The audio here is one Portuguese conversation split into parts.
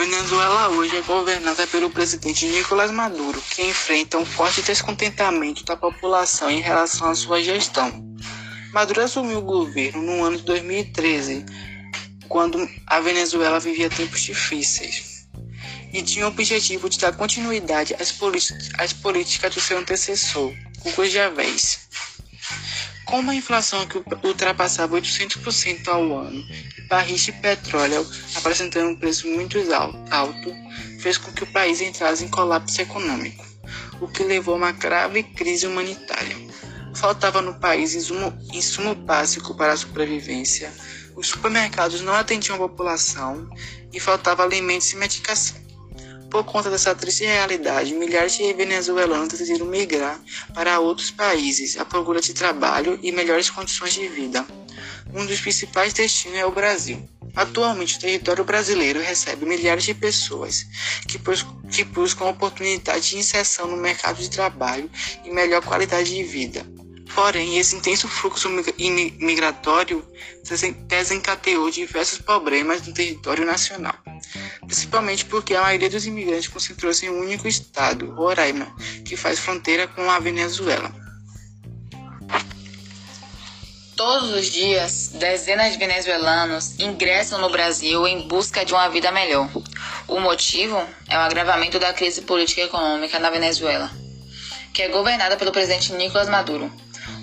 Venezuela hoje é governada pelo presidente Nicolás Maduro, que enfrenta um forte descontentamento da população em relação à sua gestão. Maduro assumiu o governo no ano de 2013, quando a Venezuela vivia tempos difíceis, e tinha o objetivo de dar continuidade às, às políticas do seu antecessor, Hugo Chávez. Com uma inflação que ultrapassava 800% ao ano barris de petróleo apresentando um preço muito alto, fez com que o país entrasse em colapso econômico, o que levou a uma grave crise humanitária. Faltava no país insumo, insumo básico para a sobrevivência, os supermercados não atendiam a população e faltava alimentos e medicação. Por conta dessa triste realidade, milhares de venezuelanos decidiram migrar para outros países à procura de trabalho e melhores condições de vida. Um dos principais destinos é o Brasil. Atualmente, o território brasileiro recebe milhares de pessoas que, que buscam oportunidade de inserção no mercado de trabalho e melhor qualidade de vida. Porém, esse intenso fluxo migratório desencadeou diversos problemas no território nacional, principalmente porque a maioria dos imigrantes concentrou-se em um único estado, Roraima, que faz fronteira com a Venezuela. Todos os dias, dezenas de venezuelanos ingressam no Brasil em busca de uma vida melhor. O motivo é o agravamento da crise política e econômica na Venezuela, que é governada pelo presidente Nicolás Maduro,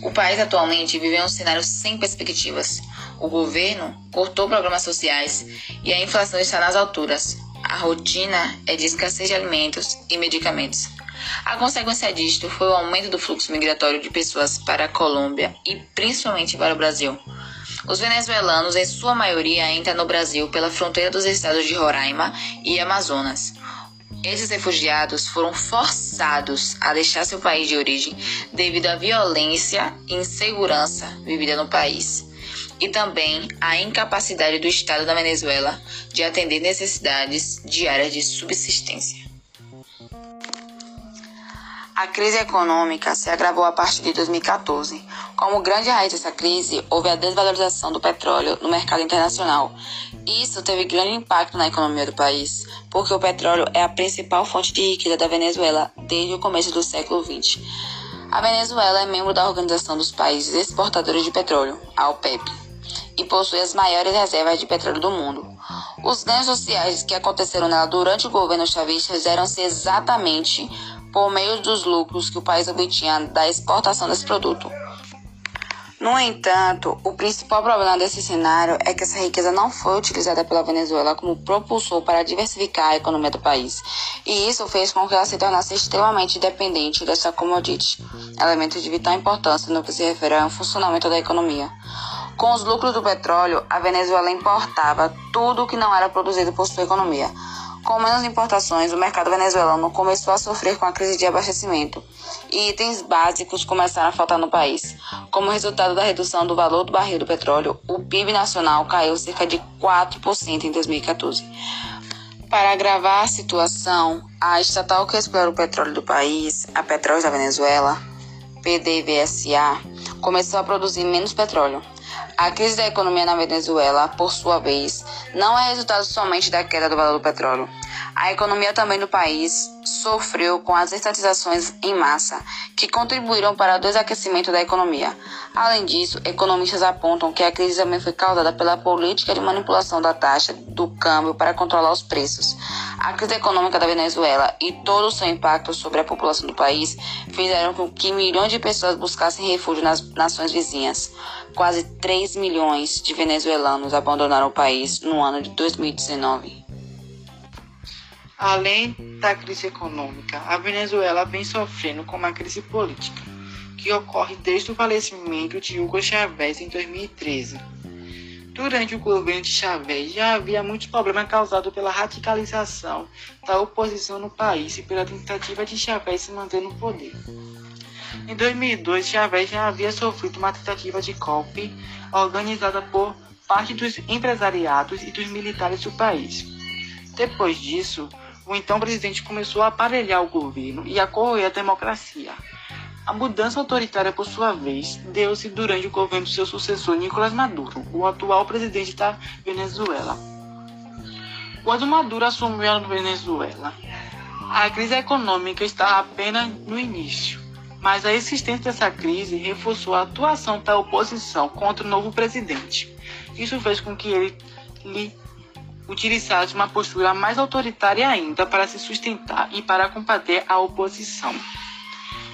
o país atualmente vive um cenário sem perspectivas. O governo cortou programas sociais e a inflação está nas alturas. A rotina é de escassez de alimentos e medicamentos. A consequência disto foi o aumento do fluxo migratório de pessoas para a Colômbia e principalmente para o Brasil. Os venezuelanos, em sua maioria, entram no Brasil pela fronteira dos estados de Roraima e Amazonas. Esses refugiados foram forçados a deixar seu país de origem devido à violência e insegurança vivida no país e também à incapacidade do Estado da Venezuela de atender necessidades diárias de subsistência. A crise econômica se agravou a partir de 2014. Como grande raiz dessa crise, houve a desvalorização do petróleo no mercado internacional. Isso teve grande impacto na economia do país, porque o petróleo é a principal fonte de riqueza da Venezuela desde o começo do século XX. A Venezuela é membro da Organização dos Países Exportadores de Petróleo, a OPEP, e possui as maiores reservas de petróleo do mundo. Os ganhos sociais que aconteceram nela durante o governo chavista fizeram-se exatamente por meio dos lucros que o país obtinha da exportação desse produto. No entanto, o principal problema desse cenário é que essa riqueza não foi utilizada pela Venezuela como propulsor para diversificar a economia do país, e isso fez com que ela se tornasse extremamente dependente dessa commodity, elemento de vital importância no que se refere ao funcionamento da economia. Com os lucros do petróleo, a Venezuela importava tudo o que não era produzido por sua economia, com menos importações, o mercado venezuelano começou a sofrer com a crise de abastecimento e itens básicos começaram a faltar no país. Como resultado da redução do valor do barril do petróleo, o PIB nacional caiu cerca de 4% em 2014. Para agravar a situação, a estatal que explora o petróleo do país, a Petróleos da Venezuela, PDVSA, começou a produzir menos petróleo. A crise da economia na Venezuela, por sua vez, não é resultado somente da queda do valor do petróleo. A economia também do país sofreu com as estatizações em massa, que contribuíram para o desaquecimento da economia. Além disso, economistas apontam que a crise também foi causada pela política de manipulação da taxa do câmbio para controlar os preços. A crise econômica da Venezuela e todo o seu impacto sobre a população do país fizeram com que milhões de pessoas buscassem refúgio nas nações vizinhas. Quase 3 milhões de venezuelanos abandonaram o país no ano de 2019. Além da crise econômica, a Venezuela vem sofrendo com uma crise política, que ocorre desde o falecimento de Hugo Chávez em 2013. Durante o governo de Chávez já havia muitos problemas causados pela radicalização da oposição no país e pela tentativa de Chávez se manter no poder. Em 2002, Chávez já havia sofrido uma tentativa de golpe organizada por parte dos empresariados e dos militares do país. Depois disso, o então presidente começou a aparelhar o governo e a corroer a democracia. A mudança autoritária, por sua vez, deu-se durante o governo do seu sucessor Nicolás Maduro, o atual presidente da Venezuela. Quando Maduro assumiu a Venezuela, a crise econômica estava apenas no início, mas a existência dessa crise reforçou a atuação da oposição contra o novo presidente. Isso fez com que ele lhe utilizasse uma postura mais autoritária ainda para se sustentar e para combater a oposição.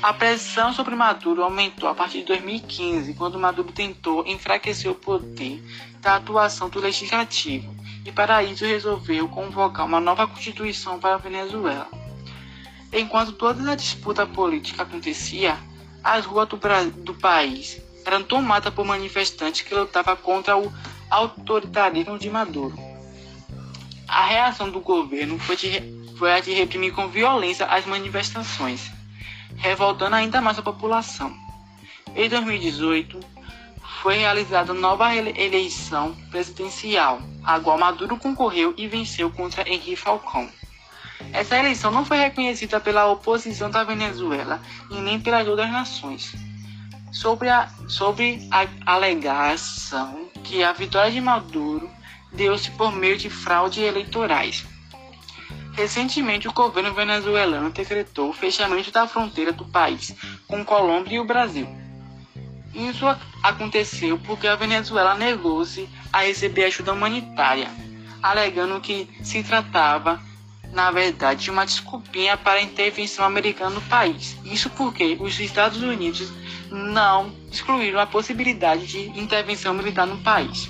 A pressão sobre Maduro aumentou a partir de 2015, quando Maduro tentou enfraquecer o poder da atuação do legislativo e para isso resolveu convocar uma nova constituição para a Venezuela. Enquanto toda a disputa política acontecia, as ruas do, do país eram tomadas por manifestantes que lutavam contra o autoritarismo de Maduro. A reação do governo foi, de, foi a de reprimir com violência as manifestações, revoltando ainda mais a população. Em 2018, foi realizada nova eleição presidencial, a qual Maduro concorreu e venceu contra Henrique Falcão. Essa eleição não foi reconhecida pela oposição da Venezuela e nem pelas outras nações. Sobre a, sobre a alegação que a vitória de Maduro deu-se por meio de fraude eleitorais. Recentemente, o governo venezuelano decretou o fechamento da fronteira do país com Colômbia e o Brasil. Isso aconteceu porque a Venezuela negou-se a receber ajuda humanitária, alegando que se tratava na verdade, uma desculpinha para a intervenção americana no país. Isso porque os Estados Unidos não excluíram a possibilidade de intervenção militar no país.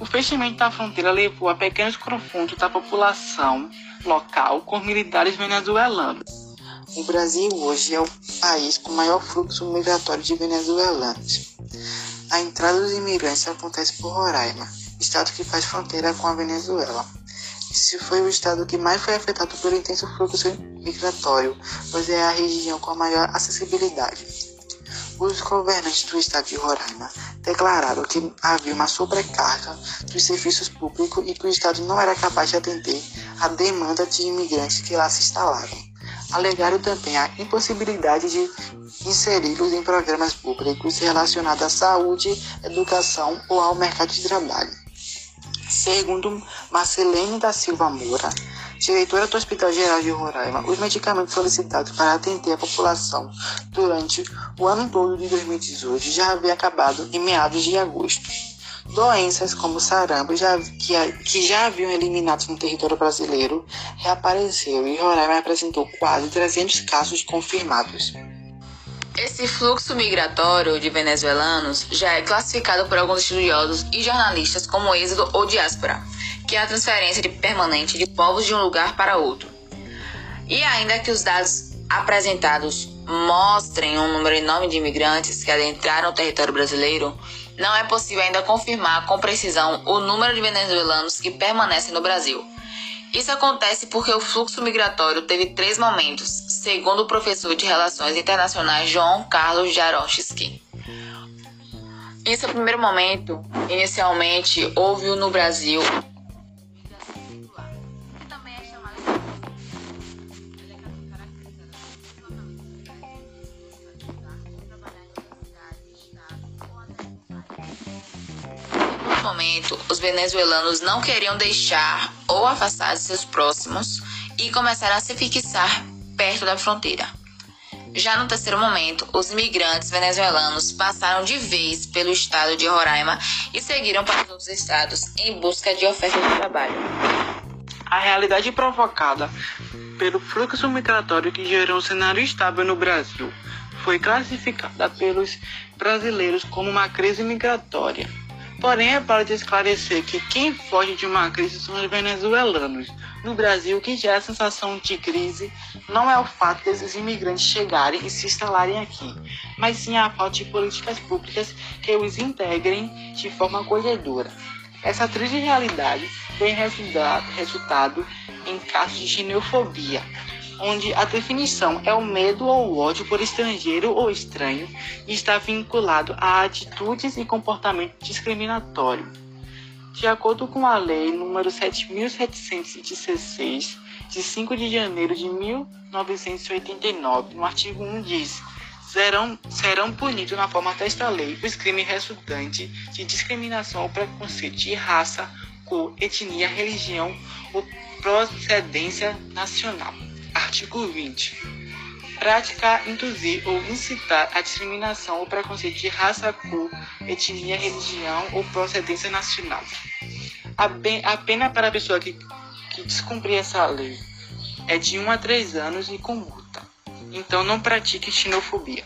O fechamento da fronteira levou a pequenos confrontos da população local com militares venezuelanos. O Brasil hoje é o país com maior fluxo migratório de venezuelanos. A entrada dos imigrantes acontece por Roraima, estado que faz fronteira com a Venezuela. Esse foi o estado que mais foi afetado pelo intenso fluxo migratório, pois é a região com a maior acessibilidade. Os governantes do estado de Roraima declararam que havia uma sobrecarga dos serviços públicos e que o estado não era capaz de atender a demanda de imigrantes que lá se instalaram. Alegaram também a impossibilidade de inseri-los em programas públicos relacionados à saúde, educação ou ao mercado de trabalho. Segundo Marcelene da Silva Moura, diretora do Hospital Geral de Roraima, os medicamentos solicitados para atender a população durante o ano todo de 2018 já haviam acabado em meados de agosto. Doenças como sarampo, já, que, que já haviam eliminados no território brasileiro, reapareceu e Roraima apresentou quase 300 casos confirmados. Esse fluxo migratório de venezuelanos já é classificado por alguns estudiosos e jornalistas como êxodo ou diáspora, que é a transferência de permanente de povos de um lugar para outro. E ainda que os dados apresentados mostrem um número enorme de imigrantes que adentraram o território brasileiro, não é possível ainda confirmar com precisão o número de venezuelanos que permanecem no Brasil. Isso acontece porque o fluxo migratório teve três momentos, segundo o professor de Relações Internacionais João Carlos Jarochski. Esse é o primeiro momento, inicialmente, houve no Brasil momento, os venezuelanos não queriam deixar ou afastar de seus próximos e começaram a se fixar perto da fronteira. Já no terceiro momento, os imigrantes venezuelanos passaram de vez pelo estado de Roraima e seguiram para os outros estados em busca de ofertas de trabalho. A realidade provocada pelo fluxo migratório que gerou um cenário estável no Brasil foi classificada pelos brasileiros como uma crise migratória. Porém, é para esclarecer que quem foge de uma crise são os venezuelanos. No Brasil, que gera a sensação de crise não é o fato desses imigrantes chegarem e se instalarem aqui, mas sim a falta de políticas públicas que os integrem de forma acolhedora. Essa triste realidade tem resultado em casos de xenofobia, onde a definição é o medo ou o ódio por estrangeiro ou estranho e está vinculado a atitudes e comportamento discriminatório. De acordo com a Lei nº 7.716, de 5 de janeiro de 1989, no artigo 1 diz: serão, serão punidos na forma desta lei os crimes resultantes de discriminação ou preconceito de raça, cor, etnia, religião ou procedência nacional. Artigo 20 praticar, induzir ou incitar a discriminação ou preconceito de raça, cor, etnia, religião ou procedência nacional. A, pena para a pessoa que, que descumprir essa lei é de 1 a 3 anos e com multa. Então não pratique xenofobia.